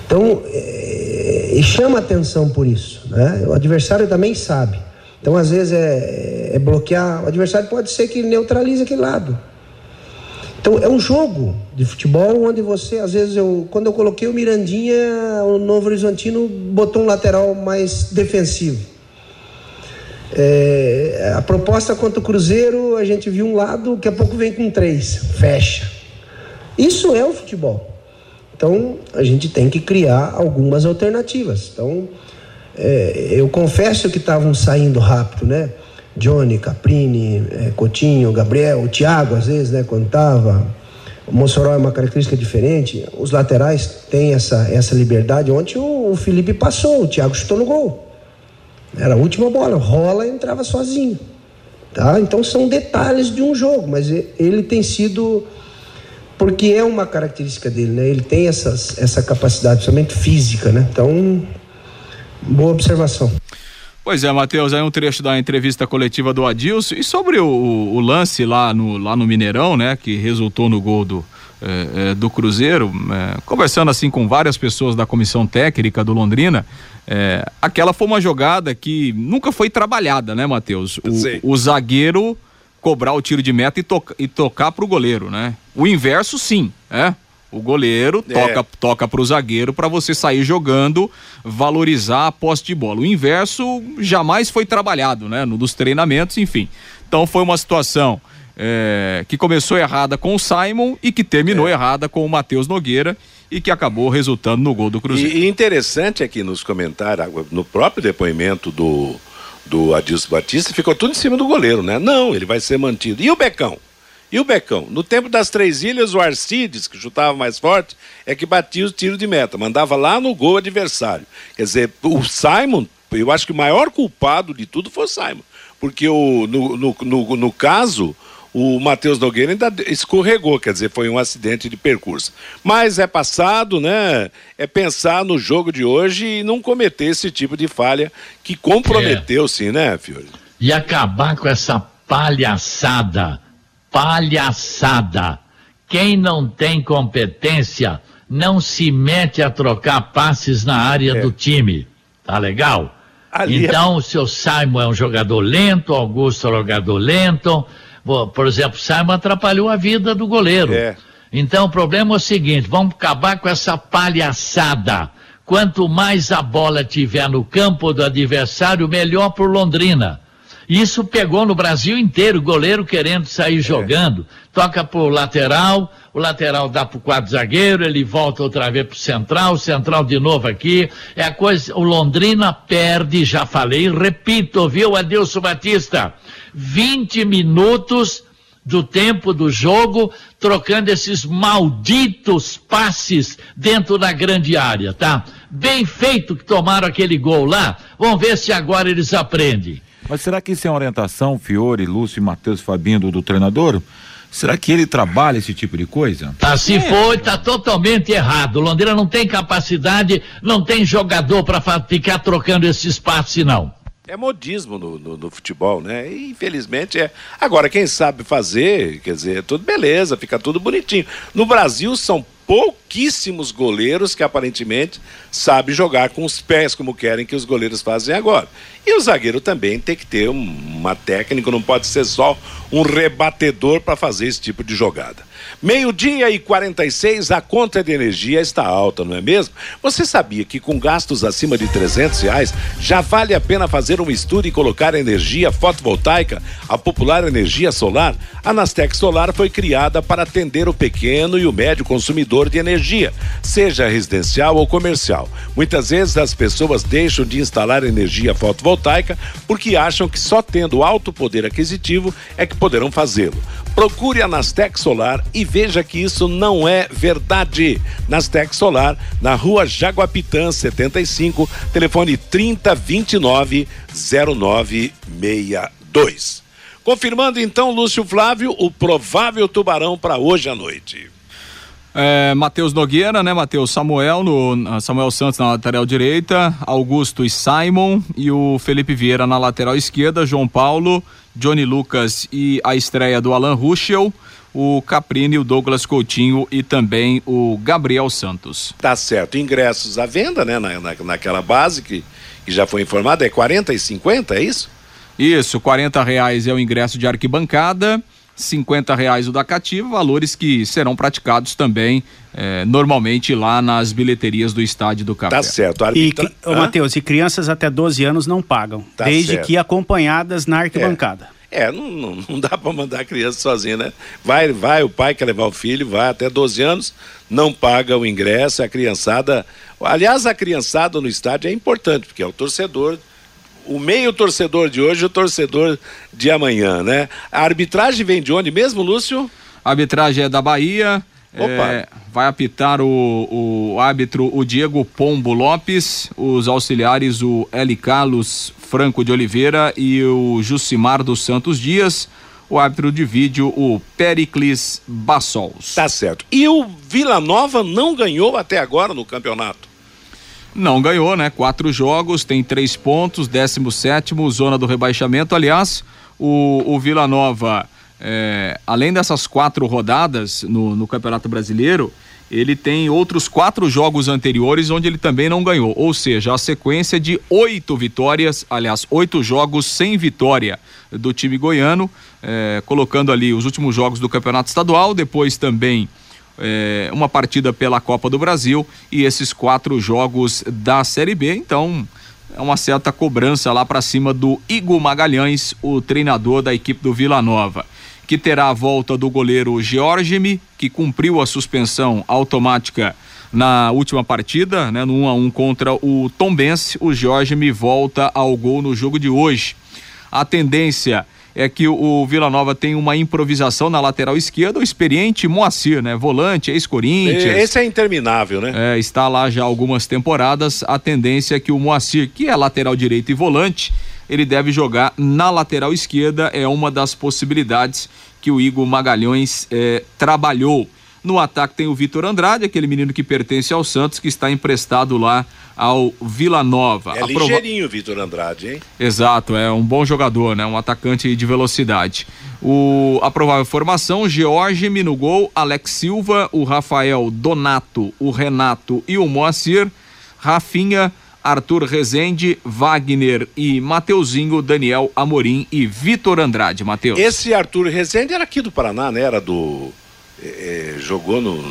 Então, é, chama atenção por isso, né? O adversário também sabe. Então, às vezes, é, é bloquear. O adversário pode ser que neutralize aquele lado. Então, é um jogo de futebol onde você, às vezes, eu, quando eu coloquei o Mirandinha, o Novo Horizontino botou um lateral mais defensivo. É, a proposta contra o Cruzeiro, a gente viu um lado, daqui a pouco vem com três, fecha. Isso é o futebol. Então, a gente tem que criar algumas alternativas. Então, é, eu confesso que estavam saindo rápido, né? Johnny, Caprini, é, Coutinho, Gabriel, Thiago, às vezes, né, quando estava. O Mossoró é uma característica diferente. Os laterais têm essa, essa liberdade. Ontem o, o Felipe passou, o Thiago chutou no gol. Era a última bola, rola e entrava sozinho. Tá? Então são detalhes de um jogo, mas ele tem sido. Porque é uma característica dele, né? Ele tem essas, essa capacidade, principalmente física, né? Então, boa observação.
Pois é, Matheus, aí um trecho da entrevista coletiva do Adilson. E sobre o, o, lance lá no, lá no Mineirão, né, que resultou no gol do, é, é, do Cruzeiro, é, conversando assim com várias pessoas da comissão técnica do Londrina, aquela foi uma jogada que nunca foi trabalhada, né, Matheus? O, o, zagueiro cobrar o tiro de meta e, toca, e tocar pro goleiro, né? O inverso, sim, é. O goleiro é. toca toca para o zagueiro para você sair jogando, valorizar a posse de bola. O inverso jamais foi trabalhado, né? No, dos treinamentos, enfim. Então foi uma situação é, que começou errada com o Simon e que terminou é. errada com o Matheus Nogueira e que acabou resultando no gol do Cruzeiro.
E, interessante aqui nos comentários, no próprio depoimento do, do Adilson Batista, ficou tudo em cima do goleiro, né? Não, ele vai ser mantido. E o Becão? E o Becão? No tempo das Três Ilhas, o Arcides, que chutava mais forte, é que batia os tiros de meta, mandava lá no gol adversário. Quer dizer, o Simon, eu acho que o maior culpado de tudo foi o Simon. Porque o, no, no, no, no caso, o Matheus Nogueira ainda escorregou, quer dizer, foi um acidente de percurso. Mas é passado, né? É pensar no jogo de hoje e não cometer esse tipo de falha que comprometeu, é. sim, né, Fiore?
E acabar com essa palhaçada palhaçada. Quem não tem competência não se mete a trocar passes na área é. do time. Tá legal? Ali é então, é... o seu Simon é um jogador lento, Augusto é um jogador lento. Por exemplo, Simon atrapalhou a vida do goleiro. É. Então, o problema é o seguinte: vamos acabar com essa palhaçada. Quanto mais a bola tiver no campo do adversário, melhor para Londrina. Isso pegou no Brasil inteiro, goleiro querendo sair é. jogando, toca pro lateral, o lateral dá pro quadro zagueiro, ele volta outra vez pro central, central de novo aqui, é a coisa, o Londrina perde, já falei, repito, viu, Adilson Batista, 20 minutos do tempo do jogo, trocando esses malditos passes dentro da grande área, tá? Bem feito que tomaram aquele gol lá, vamos ver se agora eles aprendem.
Mas será que isso é uma orientação, Fiore, Lúcio, Matheus, Fabinho, do, do treinador? Será que ele trabalha esse tipo de coisa?
Tá, se é. foi, tá totalmente errado. Londrina não tem capacidade, não tem jogador para ficar trocando esse espaço, não.
É modismo no, no, no, futebol, né? E, infelizmente é. Agora, quem sabe fazer, quer dizer, tudo beleza, fica tudo bonitinho. No Brasil são pouquíssimos goleiros que aparentemente sabem jogar com os pés, como querem que os goleiros fazem agora. E o zagueiro também tem que ter uma técnica, não pode ser só um rebatedor para fazer esse tipo de jogada. Meio-dia e 46, a conta de energia está alta, não é mesmo? Você sabia que com gastos acima de 300 reais já vale a pena fazer um estudo e colocar energia fotovoltaica, a popular energia solar? A Nastec Solar foi criada para atender o pequeno e o médio consumidor de energia, seja residencial ou comercial. Muitas vezes as pessoas deixam de instalar energia fotovoltaica porque acham que só tendo alto poder aquisitivo é que poderão fazê-lo. Procure a Nastec Solar e veja que isso não é verdade. Nastec Solar, na rua Jaguapitã 75, telefone 3029 0962. Confirmando então, Lúcio Flávio, o provável tubarão para hoje à noite.
É, Matheus Nogueira, né, Matheus? Samuel, no, Samuel Santos na lateral direita, Augusto e Simon e o Felipe Vieira na lateral esquerda, João Paulo, Johnny Lucas e a estreia do Alan Ruschel, o Caprini, o Douglas Coutinho e também o Gabriel Santos.
Tá certo. Ingressos à venda, né, na, na, naquela base que, que já foi informada, é 40 e 50, é isso?
Isso, 40 reais é o ingresso de arquibancada 50 reais o da cativa, valores que serão praticados também eh, normalmente lá nas bilheterias do estádio do Café.
Tá certo.
Arbitra... E, ô, Matheus, e crianças até 12 anos não pagam, tá desde certo. que acompanhadas na arquibancada.
É. É, não, não, não dá para mandar a criança sozinha, né? Vai, vai, o pai quer levar o filho, vai até 12 anos, não paga o ingresso, a criançada. Aliás, a criançada no estádio é importante, porque é o torcedor, o meio torcedor de hoje e o torcedor de amanhã, né? A arbitragem vem de onde mesmo, Lúcio?
A arbitragem é da Bahia.
Opa.
É, vai apitar o, o árbitro o Diego Pombo Lopes, os auxiliares o L. Carlos Franco de Oliveira e o Jucimar dos Santos Dias. O árbitro de vídeo, o Pericles Bassols.
Tá certo. E o Vila Nova não ganhou até agora no campeonato.
Não ganhou, né? Quatro jogos, tem três pontos, 17 zona do rebaixamento. Aliás, o, o Vila Nova, é, além dessas quatro rodadas no, no Campeonato Brasileiro, ele tem outros quatro jogos anteriores onde ele também não ganhou. Ou seja, a sequência de oito vitórias, aliás, oito jogos sem vitória do time goiano, é, colocando ali os últimos jogos do Campeonato Estadual, depois também é, uma partida pela Copa do Brasil e esses quatro jogos da Série B. Então, é uma certa cobrança lá para cima do Igor Magalhães, o treinador da equipe do Vila Nova, que terá a volta do goleiro Georgimi, que cumpriu a suspensão automática na última partida, né, no 1 a 1 contra o Tombense. O Georgimi volta ao gol no jogo de hoje. A tendência é que o Vila Nova tem uma improvisação na lateral esquerda, o experiente Moacir, né? Volante, ex-Corinthians.
Esse é interminável, né?
É, está lá já algumas temporadas. A tendência é que o Moacir, que é lateral direito e volante, ele deve jogar na lateral esquerda. É uma das possibilidades que o Igor Magalhães é, trabalhou. No ataque tem o Vitor Andrade, aquele menino que pertence ao Santos, que está emprestado lá ao Vila Nova.
É
A prova-
ligeirinho o Vitor Andrade, hein?
Exato, é um bom jogador, né? Um atacante de velocidade. O, a provável formação: Georgime no gol, Alex Silva, o Rafael Donato, o Renato e o Moacir, Rafinha, Arthur Rezende, Wagner e Mateuzinho, Daniel Amorim e Vitor Andrade. Mateus.
Esse Arthur Rezende era aqui do Paraná, né? Era do. eh, jogou no.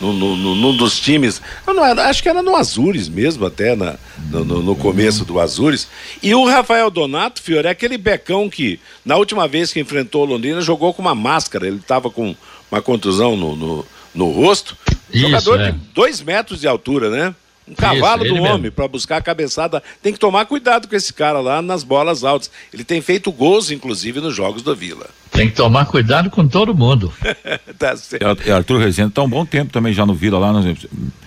Num dos times, não acho que era no Azures mesmo, até na, no, no- no começo do Azures. E o Rafael Donato, Fiore, é aquele becão que, na última vez que enfrentou o Londrina, jogou com uma máscara. Ele estava com uma contusão no, no, no rosto.
Isso,
Jogador
é.
de dois metros de altura, né? Um cavalo
ele
do
mesmo.
homem para buscar a cabeçada. Tem que tomar cuidado com esse cara lá nas bolas altas. Ele tem feito gols, inclusive, nos jogos do Vila.
Tem que tomar cuidado com todo mundo.
tá certo.
E Arthur Rezende está um bom tempo também já no Vila lá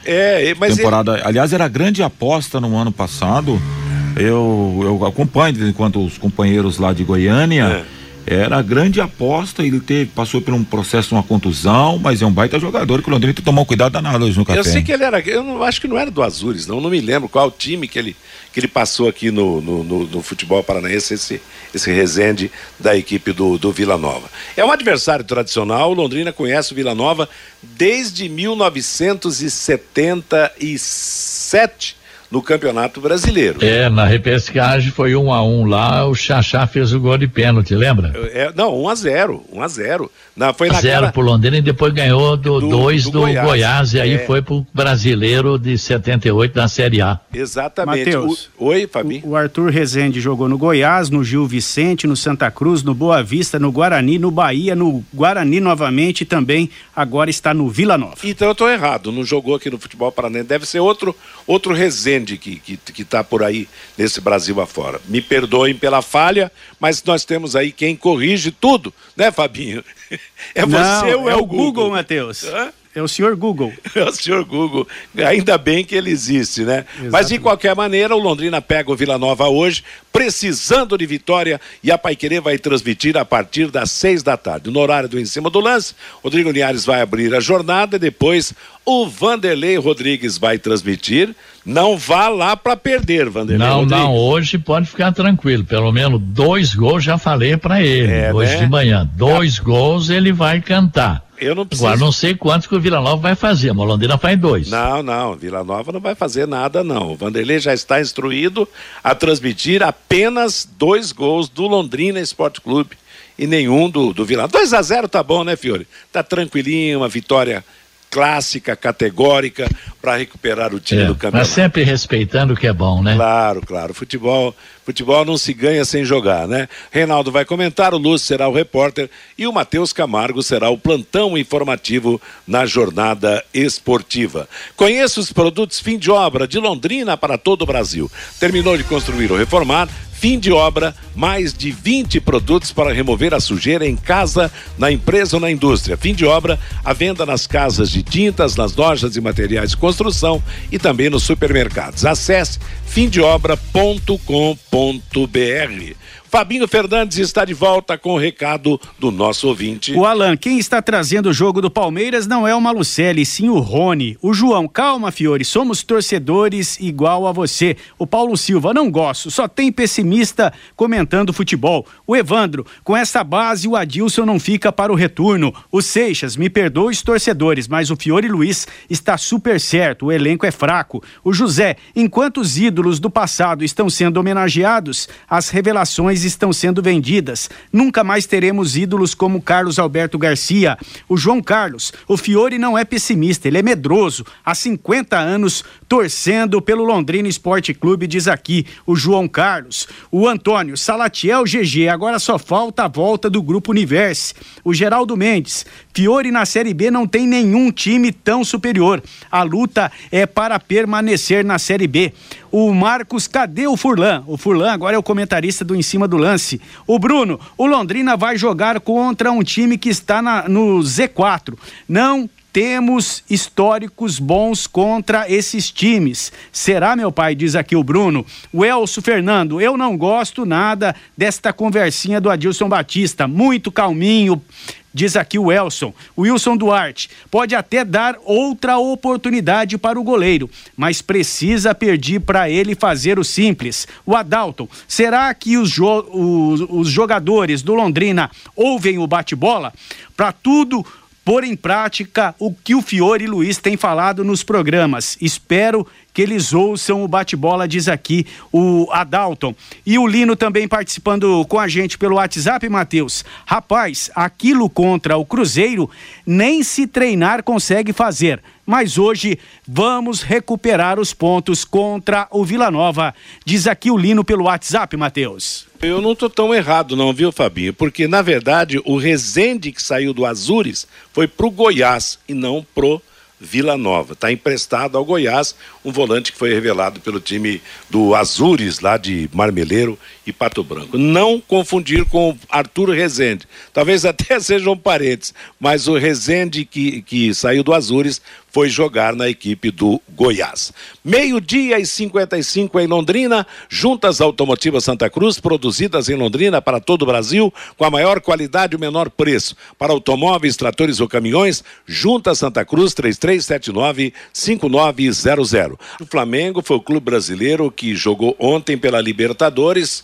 É, mas ele-
temporada. Aliás, era grande aposta no ano passado. Eu, eu acompanho quando os companheiros lá de Goiânia.
É.
Era grande aposta, ele teve, passou por um processo uma contusão, mas é um baita jogador que o Londrina tem que tomar um cuidado danado hoje no café.
Eu sei que ele era. Eu não, acho que não era do Azures, não. Não me lembro qual time que ele, que ele passou aqui no, no, no- no futebol paranaense, esse, esse Resende da equipe do, do Vila Nova. É um adversário tradicional. O Londrina conhece o Vila Nova desde 1977 no Campeonato Brasileiro.
É, na repescagem foi um a um lá, o Xaxá fez o gol de pênalti, lembra?
É, não, 1 a 0 1 a 0 Na, foi
Zero
naquela,
pro Londrina e depois ganhou do
Do-
dois
do
do,
Goiás.
Goiás, e aí
É.
foi pro brasileiro de 78 da Série A.
Exatamente.
Mateus,
O- Oi, Fabinho.
O Arthur Rezende jogou no Goiás, no Gil Vicente, no Santa Cruz, no Boa Vista, no Guarani, no Bahia, no Guarani novamente e também agora está no Vila Nova.
Então eu estou errado, não jogou aqui no futebol paranaense. Deve ser outro outro Resende que que que está por aí nesse Brasil afora. Me perdoem pela falha, mas nós temos aí quem corrige tudo, né, Fabinho? É você
Não,
ou é, o Google,
Matheus.
Hã?
É o senhor Google.
É o senhor Google. Ainda bem que ele existe, né? Mas de qualquer maneira, o Londrina pega o Vila Nova hoje, precisando de vitória, e a Paiquerê vai transmitir a partir das seis da tarde. No horário do Em Cima do Lance, Rodrigo Linhares vai abrir a jornada, depois o Vanderlei Rodrigues vai transmitir. Não vá lá para perder, Vanderlei
Não,
Rodrigues.
não, hoje pode ficar tranquilo. Pelo menos dois gols já falei pra ele,
É,
hoje
né?
de manhã. Dois gols ele vai cantar.
Eu não preciso.
Agora não sei quantos que o Vila Nova vai fazer, mas o Londrina faz dois.
Não, não, Vila Nova não vai fazer nada, não. O Vanderlei já está instruído a transmitir apenas dois gols do Londrina Esporte Clube e nenhum do, do Vila. 2 a 0 tá bom, né, Fiore? Tá tranquilinho, uma vitória clássica, categórica, para recuperar o time
É,
do
mas
campeonato.
sempre respeitando o que é bom, né?
Claro, claro. Futebol, futebol não se ganha sem jogar, né? Reinaldo vai comentar, o Lúcio será o repórter e o Matheus Camargo será o plantão informativo na jornada esportiva. Conheça os produtos fim de obra de Londrina para todo o Brasil. Terminou de construir ou reformar? Fim de obra, mais de 20 produtos para remover a sujeira em casa, na empresa ou na indústria. Fim de obra, a venda nas casas de tintas, nas lojas de materiais de construção e também nos supermercados. Acesse fimdeobra.com.br. Fabinho Fernandes está de volta com o recado do nosso ouvinte.
O Alan, quem está trazendo o jogo do Palmeiras não é o Malucelli, sim o Rony. O João, calma, Fiore, somos torcedores igual a você. O Paulo Silva, não gosto, só tem pessimista comentando futebol. O Evandro, com essa base o Adilson não fica para o retorno. O Seixas, me perdoe os torcedores, mas o Fiore Luiz está super certo, o elenco é fraco. O José, enquanto os ídolos do passado estão sendo homenageados, as revelações estão sendo vendidas. Nunca mais teremos ídolos como Carlos Alberto Garcia. O João Carlos, o Fiore não é pessimista, ele é medroso. Há 50 anos torcendo pelo Londrina Esporte Clube, diz aqui o João Carlos. O Antônio, Salatiel GG, agora só falta a volta do Grupo Universe. O Geraldo Mendes, Fiore na Série B não tem nenhum time tão superior. A luta é para permanecer na Série B. O Marcos, cadê o Furlan? O Furlan agora é o comentarista do Em Cima do Lance. O Bruno, o Londrina vai jogar contra um time que está na, no Z4. Não temos históricos bons contra esses times. Será, meu pai? Diz aqui o Bruno. O Elcio Fernando, eu não gosto nada desta conversinha do Adilson Batista. Muito calminho. Diz aqui o Elson. O Wilson Duarte pode até dar outra oportunidade para o goleiro, mas precisa pedir para ele fazer o simples. O Adalton, será que os, jo os, os jogadores do Londrina ouvem o bate-bola? Para tudo pôr em prática o que o Fiore e Luiz têm falado nos programas. Espero que eles ouçam o bate-bola, diz aqui o Adalton. E o Lino também participando com a gente pelo WhatsApp, Matheus. Rapaz, aquilo contra o Cruzeiro, nem se treinar consegue fazer. Mas hoje vamos recuperar os pontos contra o Vila Nova. Diz aqui o Lino pelo WhatsApp, Matheus.
Eu não tô tão errado não, viu, Fabinho? Porque, na verdade, o Rezende que saiu do Azures foi pro Goiás e não pro Vila Nova. Está emprestado ao Goiás, um volante que foi revelado pelo time do Azures, lá de Marmeleiro e Pato Branco. Não confundir com o Arthur Rezende. Talvez até sejam parentes, mas o Rezende que, que saiu do Azures foi jogar na equipe do Goiás. Meio-dia e 55 em Londrina, juntas automotivas Santa Cruz, produzidas em Londrina para todo o Brasil, com a maior qualidade e o menor preço. Para automóveis, tratores ou caminhões, juntas Santa Cruz 3379-5900. O Flamengo foi o clube brasileiro que jogou ontem pela Libertadores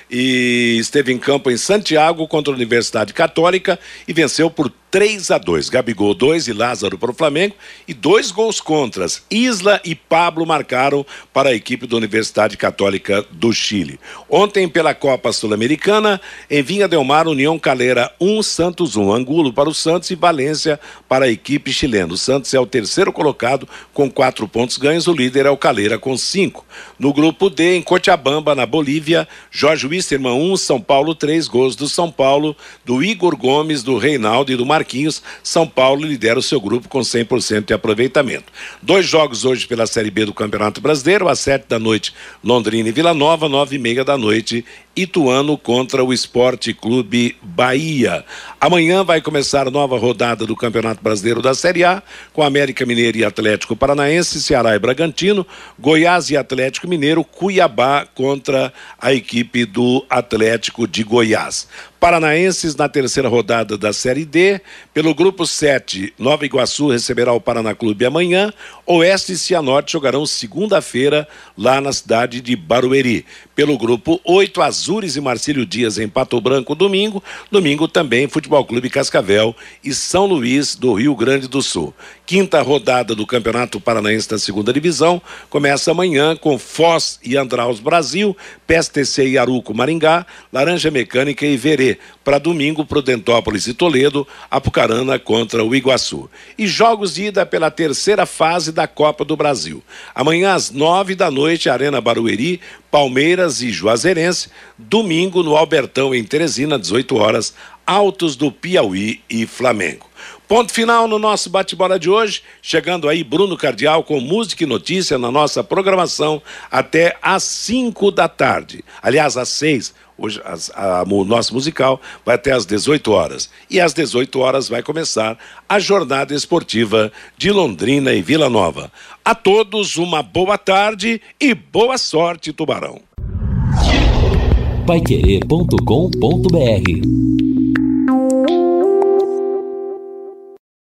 e esteve em campo em Santiago contra a Universidade Católica e venceu por 3 a 2. Gabigol 2 e Lázaro para o Flamengo e dois gols contras. Isla e Pablo marcaram para a equipe da Universidade Católica do Chile. Ontem pela Copa Sul-Americana, em Vinha Del Mar, União Calera 1, Santos 1, Angulo para o Santos e Valência para a equipe chilena. O Santos é o terceiro colocado com quatro pontos ganhos, o líder é o Calera com cinco. No grupo D, em Cochabamba, na Bolívia, Jorge Wisterman 1, São Paulo 3, gols do São Paulo, do Igor Gomes, do Reinaldo e do Marquinhos. São Paulo lidera o seu grupo com 100% de aproveitamento. Dois jogos hoje pela Série B do Campeonato Brasileiro, às sete da noite, Londrina e Vila Nova, nove e meia da noite, Ituano contra o Esporte Clube Bahia. Amanhã vai começar a nova rodada do Campeonato Brasileiro da Série A, com América Mineiro e Atlético Paranaense, Ceará e Bragantino, Goiás e Atlético Mineiro, Cuiabá contra a equipe do Atlético de Goiás. Paranaenses na terceira rodada da Série D. Pelo grupo 7, Nova Iguaçu receberá o Paraná Clube amanhã. Oeste e Cianorte jogarão segunda-feira lá na cidade de Barueri. Pelo grupo 8, às Azures e Marcílio Dias em Pato Branco domingo. Domingo também Futebol Clube Cascavel e São Luís do Rio Grande do Sul. Quinta rodada do Campeonato Paranaense da Segunda Divisão começa amanhã com Foz e Andraus Brasil, PSTC e Aruco Maringá, Laranja Mecânica e Verê. Para domingo, Prudentópolis e Toledo, Apucarana contra o Iguaçu. E jogos de ida pela terceira fase da Copa do Brasil. Amanhã às nove da noite, Arena Barueri, Palmeiras e Juazeirense. Domingo no Albertão, em Teresina, 18 horas, Altos do Piauí e Flamengo. Ponto final no nosso bate-bola de hoje. Chegando aí Bruno Cardial com música e notícia na nossa programação até às 5 da tarde. Aliás, às 6. Hoje as, a, o nosso musical vai até às 18 horas. E às 18 horas vai começar a jornada esportiva de Londrina e Vila Nova. A todos uma boa tarde e boa sorte, Tubarão.